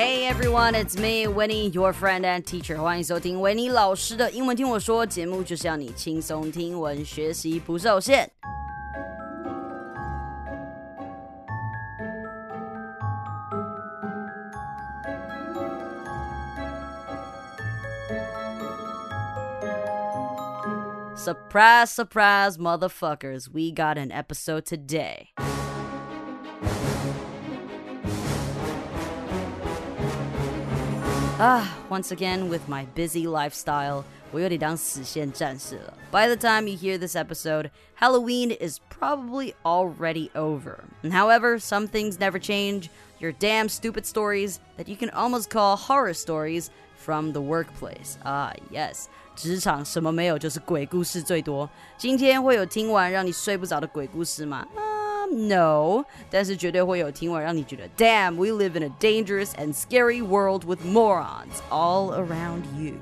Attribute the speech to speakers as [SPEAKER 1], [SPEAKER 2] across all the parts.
[SPEAKER 1] Hey everyone, it's me, Winnie, your friend and teacher. 欢迎收听维尼老师的英文听我说节目，就是要你轻松听闻，学习不受限。Surprise, surprise, motherfuckers. We got an episode today. Ah, once again with my busy lifestyle, 我有点当死线战士了. By the time you hear this episode, Halloween is probably already over. And however, some things never change. Your damn stupid stories that you can almost call horror stories from the workplace. Ah, yes. 职场什么没有，就是鬼故事最多。今天会有听完让你睡不着的鬼故事吗 ？no，但是绝对会有听完让你觉得 Damn, we live in a dangerous and scary world with morons all around you.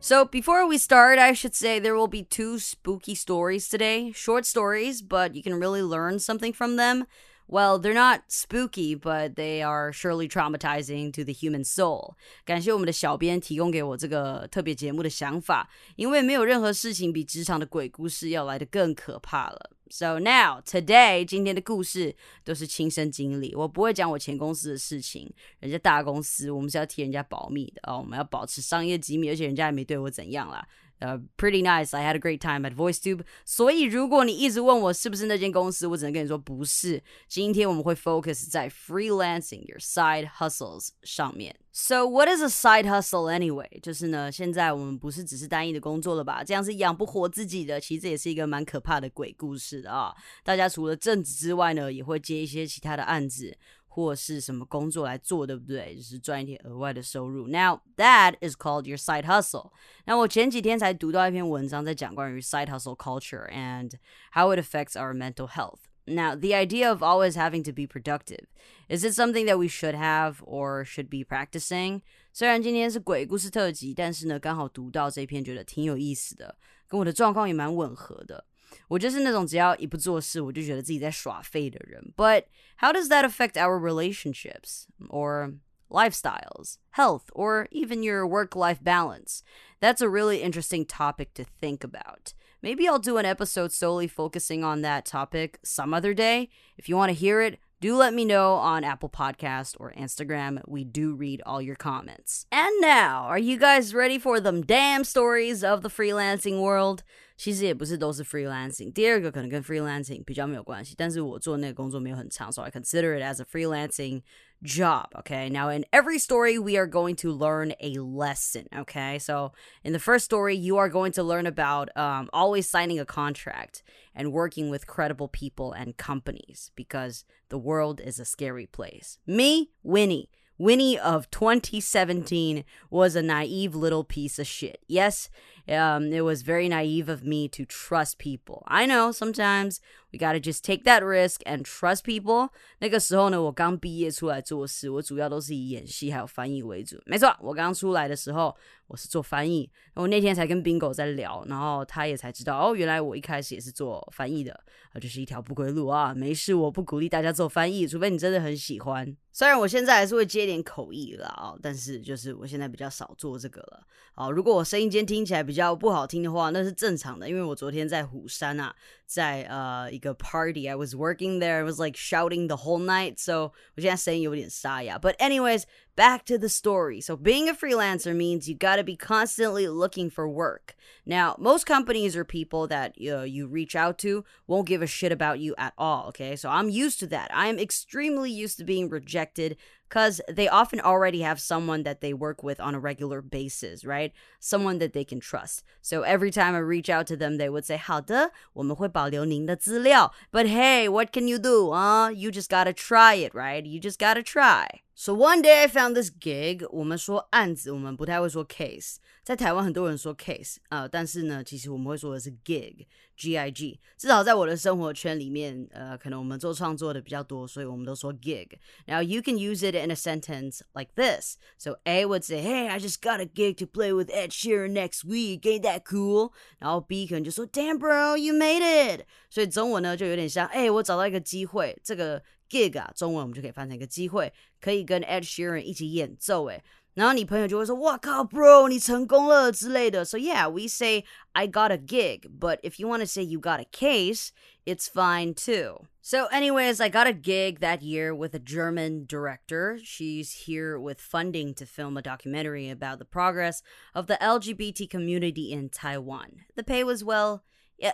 [SPEAKER 1] So, before we start, I should say there will be two spooky stories today. Short stories, but you can really learn something from them. Well, they're not spooky, but they are surely traumatizing to the human soul. 感谢我们的小编提供给我这个特别节目的想法，因为没有任何事情比职场的鬼故事要来的更可怕了。So now today，今天的故事都是亲身经历，我不会讲我前公司的事情。人家大公司，我们是要替人家保密的哦，我们要保持商业机密，而且人家也没对我怎样啦。呃，pretty nice. I had a great time at VoiceTube. 所以如果你一直问我是不是那间公司，我只能跟你说不是。今天我们会 focus 在 freelancing your side hustles 上面。So what is a side hustle anyway？就是呢，现在我们不是只是单一的工作了吧？这样是养不活自己的。其实这也是一个蛮可怕的鬼故事的啊。大家除了正职之外呢，也会接一些其他的案子。 或是什么工作来做，对不对？就是赚一点额外的收入。Now that is called your side hustle。那我前几天才读到一篇文章，在讲关于 side hustle culture and how it affects our mental health. Now, the idea of always having to be productive is it something that we should have or should be practicing? 虽然今天是鬼故事特辑，但是呢，刚好读到这篇，觉得挺有意思的，跟我的状况也蛮吻合的。 我就是那种只要一不做事，我就觉得自己在耍废的人。But how does that affect our relationships or lifestyles, health, or even your work life balance? That's a really interesting topic to think about. Maybe I'll do an episode solely focusing on that topic some other day. If you want to hear it, do let me know on Apple Podcast or Instagram. We do read all your comments. And now, are you guys ready for them damn stories of the freelancing world? 其实也不是都是 freelancing。第二个可能跟 freelancing 比较没有关系，但是我做那个工作没有很长，so I consider it as a freelancing job. Okay. Now, in every story, we are going to learn a lesson. Okay. So, in the first story, you are going to learn about um, always signing a contract and working with credible people and companies because the world is a scary place. Me, Winnie. Winnie of 2017 was a naive little piece of shit. Yes, um, it was very naive of me to trust people. I know sometimes we gotta just take that risk and trust people。那个时候呢，我刚毕业出来做事，我主要都是以演戏还有翻译为主。没错，我刚出来的时候我是做翻译。我那天才跟 Bingo 在聊，然后他也才知道哦，原来我一开始也是做翻译的，啊，这是一条不归路啊。没事，我不鼓励大家做翻译，除非你真的很喜欢。虽然我现在还是会接点口译了啊，但是就是我现在比较少做这个了。好，如果我声音间听起来比较不好听的话，那是正常的，因为我昨天在虎山啊，在呃一个 party I was working there I was like shouting the whole night so 我现在声音有点沙哑 but anyways back to the story so being a freelancer means you got to be constantly looking for work now most companies or people that uh, you reach out to won't give a shit about you at all okay so I'm used to that I'm extremely used to being rejected because they often already have someone that they work with on a regular basis, right? Someone that they can trust. So every time I reach out to them, they would say, 好的，我们会保留您的资料. But hey, what can you do? Uh, you just gotta try it, right? You just gotta try. So one day I found this gig. 我们说案子，我们不太会说 case。在台湾很多人说 case 啊、呃，但是呢，其实我们会说的是 gig，G I G。至少在我的生活圈里面，呃，可能我们做创作的比较多，所以我们都说 gig。Now you can use it in a sentence like this. So A would say, "Hey, I just got a gig to play with Ed Sheeran next week. Ain't that cool?" 然后 B 可能就说，"Damn, bro, you made it." 所以中文呢就有点像，哎，我找到一个机会，这个 gig 啊，中文我们就可以翻成一个机会， 可以跟 Ed Sheeran 一起演奏。诶，然后你朋友就会说：“哇靠，bro，你成功了之类的。” So yeah, we say I got a gig, but if you want to say you got a case, it's fine too. So, anyways, I got a gig that year with a German director. She's here with funding to film a documentary about the progress of the LGBT community in Taiwan. The pay was well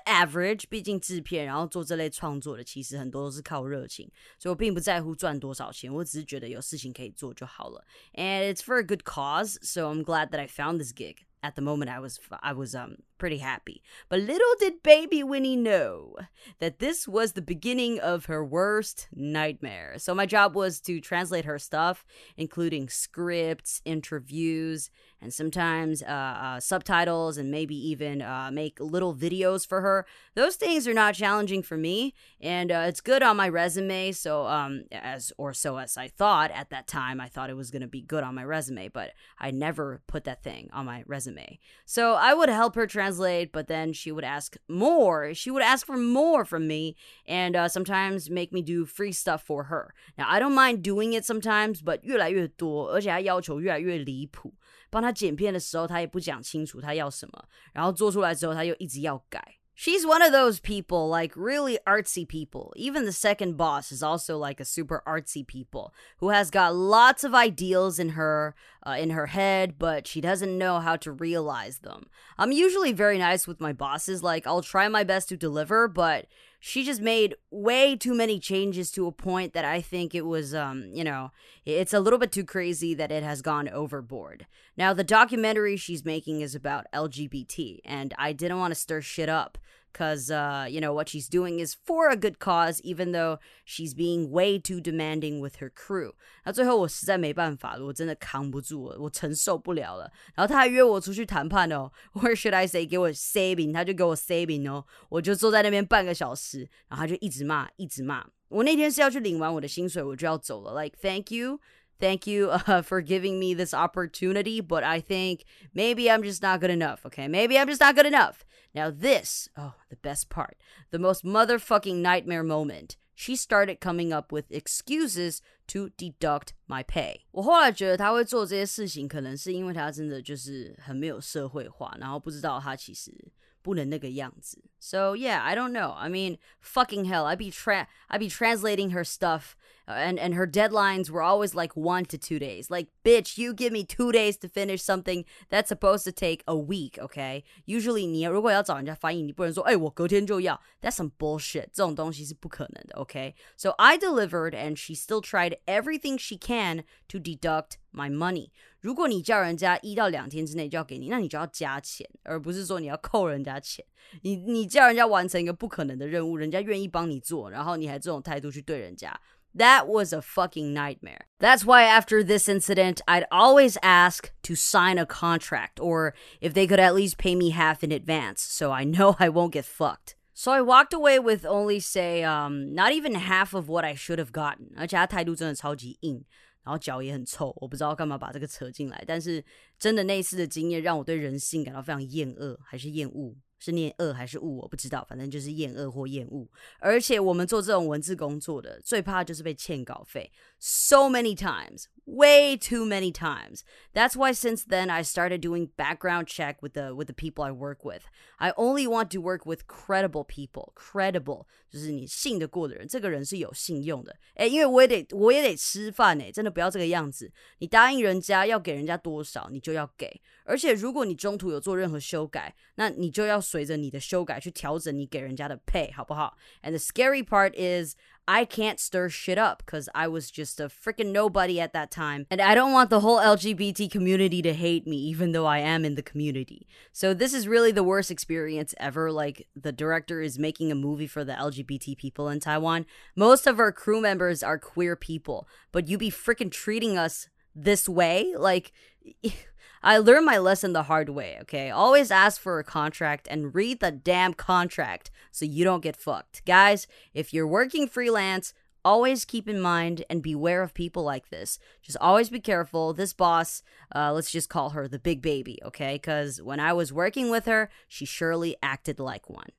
[SPEAKER 1] average，毕竟制片，然后做这类创作的，其实很多都是靠热情，所以我并不在乎赚多少钱，我只是觉得有事情可以做就好了。And it's for a good cause, so I'm glad that I found this gig. At the moment, I was I was um pretty happy. But little did baby Winnie know that this was the beginning of her worst nightmare. So my job was to translate her stuff, including scripts, interviews, and sometimes uh, uh, subtitles, and maybe even uh, make little videos for her. Those things are not challenging for me, and uh, it's good on my resume. So um, as or so as I thought at that time, I thought it was gonna be good on my resume, but I never put that thing on my resume So I would help her translate translate, but then she would ask more. She would ask for more from me and uh, sometimes make me do free stuff for her. Now, I don't mind doing it sometimes, but 越来越多，而且他要求越来越离谱。帮他剪片的时候，他也不讲清楚他要什么，然后做出来之后，他又一直要改。She's one of those people, like really artsy people. Even the second boss is also like a super artsy people who has got lots of ideals in her uh, in her head, but she doesn't know how to realize them. I'm usually very nice with my bosses, like I'll try my best to deliver, but she just made way too many changes to a point that I think it was, um, you know, it's a little bit too crazy that it has gone overboard. Now, the documentary she's making is about LGBT, and I didn't want to stir shit up because uh, you know what she's doing is for a good cause, even though she's being way too demanding with her crew. 那最后我实在没办法了，我真的扛不住了，我承受不了了。然后他还约我出去谈判哦，or should I say 给我 saving，他就给我 saving 哦，我就坐在那边半个小时，然后他就一直骂，一直骂。我那天是要去领完我的薪水，我就要走了。Like thank you. Thank you uh, for giving me this opportunity, but I think maybe I'm just not good enough, okay? Maybe I'm just not good enough. Now, this, oh, the best part, the most motherfucking nightmare moment. She started coming up with excuses to deduct my pay. 我后来觉得他会做这些事情，可能是因为他真的就是很没有社会化，然后不知道他其实 不能那个样子。So yeah, I don't know. I mean, fucking hell, I'd be tra- I'd be translating her stuff uh, and and her deadlines were always like one to two days. Like, bitch, you give me two days to finish something that's supposed to take a week. Okay, usually 你如果要找人家翻译，你不能说，哎、欸，我隔天就要。That's some bullshit. 这种东西是不可能的。Okay, so I delivered, and she still tried everything she can to deduct my money. 如果你叫人家一到两天之内就要给你，那你就要加钱，而不是说你要扣人家钱。你你叫人家完成一个不可能的任务，人家愿意帮你做，然后你还这种态度去对人家。that was a fucking nightmare. That's why after this incident, I'd always ask to sign a contract or if they could at least pay me half in advance so I know I won't get fucked. So I walked away with only say um not even half of what I should have gotten. 而且他态度真的超级硬。 然后脚也很臭，我不知道干嘛把这个扯进来。但是真的那一次的经验让我对人性感到非常厌恶，还是厌恶。是念恶还是恶，我不知道，反正就是厌恶或厌恶。而且我们做这种文字工作的，最怕就是被欠稿费。So many times, way too many times. That's why since then I started doing background check with the with the people I work with. I only want to work with credible people. Credible 就是你信得过的人，这个人是有信用的。哎，因为我也得我也得吃饭哎，真的不要这个样子。你答应人家要给人家多少，你就要给。而且如果你中途有做任何修改，那你就要随着你的修改去调整你给人家的 pay，好不好？And the scary part is I can't stir shit up because I was just a freaking nobody at that time. And I don't want the whole LGBT community to hate me, even though I am in the community. So this is really the worst experience ever. Like, the director is making a movie for the LGBT people in Taiwan. Most of our crew members are queer people, but you be freaking treating us this way? Like, I learned my lesson the hard way, okay? Always ask for a contract and read the damn contract so you don't get fucked. Guys, if you're working freelance, always keep in mind and beware of people like this. Just always be careful. This boss, uh, let's just call her the big baby, okay? Because when I was working with her, she surely acted like one.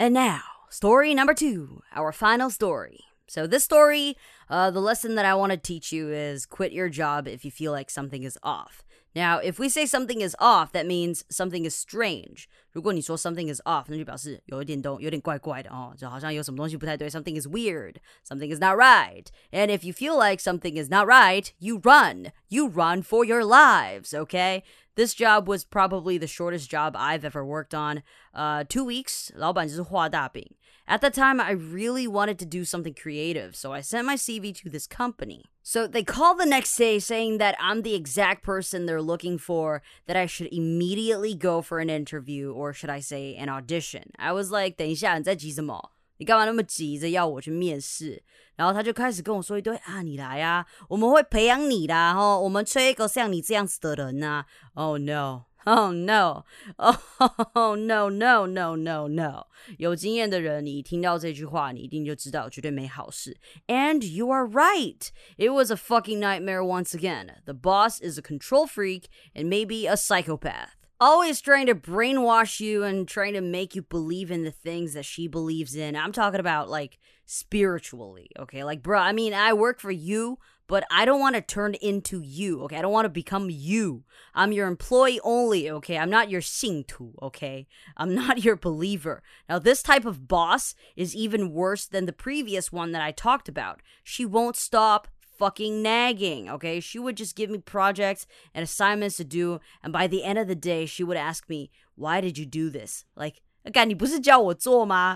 [SPEAKER 1] And now, story number two, our final story. So, this story, uh, the lesson that I want to teach you is quit your job if you feel like something is off. Now, if we say something is off, that means something is strange. 如果你说 something is off，那就表示有一点东有点怪怪的哦，就好像有什么东西不太对。Something is weird. Something is not right. And if you feel like something is not right, you run. You run for your lives. Okay. This job was probably the shortest job I've ever worked on. Uh, two weeks. 老板就是画大饼。at the time, I really wanted to do something creative, so I sent my CV to this company. So they called the next day saying that I'm the exact person they're looking for, that I should immediately go for an interview, or should I say, an audition. I was like, 等一下，你在急什么？ 你干嘛那么急着要我去面试？然后他就开始跟我说一堆啊，你来啊，我们会培养你的哈，我们缺一个像你这样子的人呐。Oh no。Oh no! Oh no no no no no! 有经验的人，你听到这句话，你一定就知道绝对没好事。And you are right. It was a fucking nightmare once again. The boss is a control freak and maybe a psychopath. Always trying to brainwash you and trying to make you believe in the things that she believes in. I'm talking about like spiritually, okay? Like, bro, I mean, I work for you, but I don't want to turn into you, okay? I don't want to become you. I'm your employee only, okay? I'm not your 信徒, okay? I'm not your believer. Now, this type of boss is even worse than the previous one that I talked about. She won't stop fucking nagging, okay? She would just give me projects and assignments to do, and by the end of the day, she would ask me, Why did you do this? Like,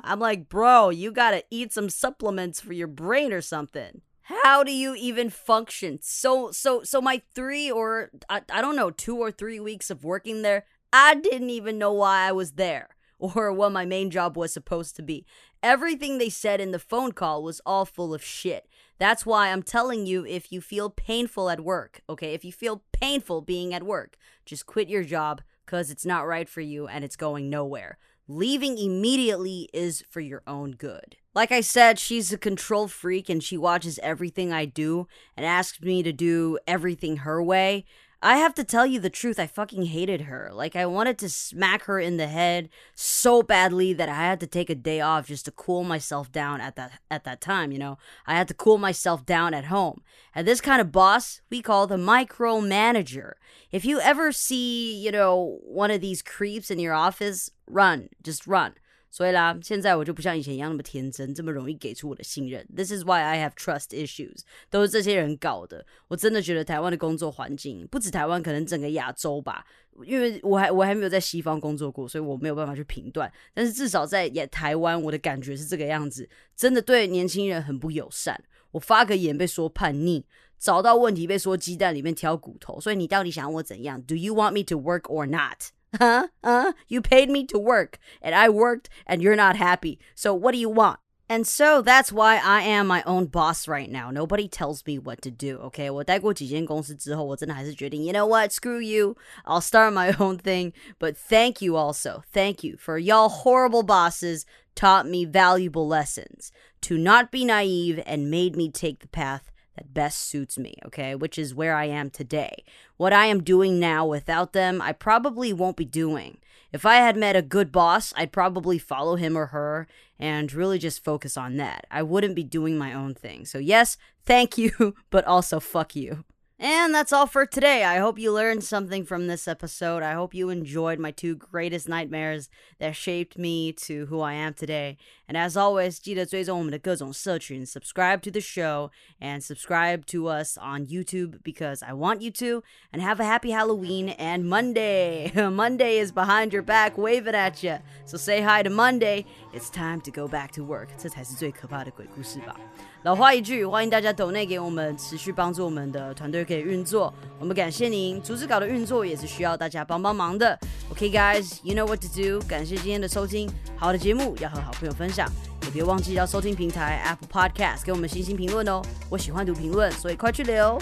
[SPEAKER 1] I'm like, bro, you gotta eat some supplements for your brain or something. How do you even function? So so so my three or I, I don't know two or three weeks of working there i didn't even know why i was there or what my main job was supposed to be. Everything they said in the phone call was all full of shit that's why i'm telling you if you feel painful at work okay if you feel painful being at work just quit your job because it's not right for you and it's going nowhere leaving immediately is for your own good like I said, she's a control freak and she watches everything I do and asks me to do everything her way. I have to tell you the truth, I fucking hated her. Like, I wanted to smack her in the head so badly that I had to take a day off just to cool myself down at that at that time, you know. I had to cool myself down at home. And this kind of boss, we call the micromanager. If you ever see, you know, one of these creeps in your office, run, just run. 所以啦，现在我就不像以前一样那么天真，这么容易给出我的信任。This is why I have trust issues，都是这些人搞的。我真的觉得台湾的工作环境，不止台湾，可能整个亚洲吧。因为我还我还没有在西方工作过，所以我没有办法去评断。但是至少在也台湾，我的感觉是这个样子，真的对年轻人很不友善。我发个言被说叛逆，找到问题被说鸡蛋里面挑骨头。所以你到底想我怎样？Do you want me to work or not？Huh? You paid me to work, and I worked, and you're not happy. So what do you want? And so that's why I am my own boss right now. Nobody tells me what to do. Okay, 我待过几间公司之后，我真的还是决定, you know what? Screw you. I'll start my own thing. But thank you also. Thank you for y'all horrible bosses taught me valuable lessons to not be naive and made me take the path that best suits me, okay? Which is where I am today. What I am doing now without them, I probably won't be doing. If I had met a good boss, I'd probably follow him or her and really just focus on that. I wouldn't be doing my own thing. So, yes, thank you, but also fuck you. And that's all for today. I hope you learned something from this episode. I hope you enjoyed my two greatest nightmares that shaped me to who I am today. And as always, 记得追踪我们的各种社群, subscribe to the show and subscribe to us on YouTube because I want you to. And have a happy Halloween and Monday. Monday is behind your back waving at you. So say hi to Monday. It's time to go back to work. 这才是最可怕的鬼故事吧。 老话一句，欢迎大家抖内给我们，持续帮助我们的团队可以运作。我们感谢您，组织稿的运作也是需要大家帮帮忙的。OK guys, you know what to do。感谢今天的收听，好的节目要和好朋友分享，也别忘记要收听平台 Apple Podcast 给我们星星评论哦。我喜欢读评论，所以快去留。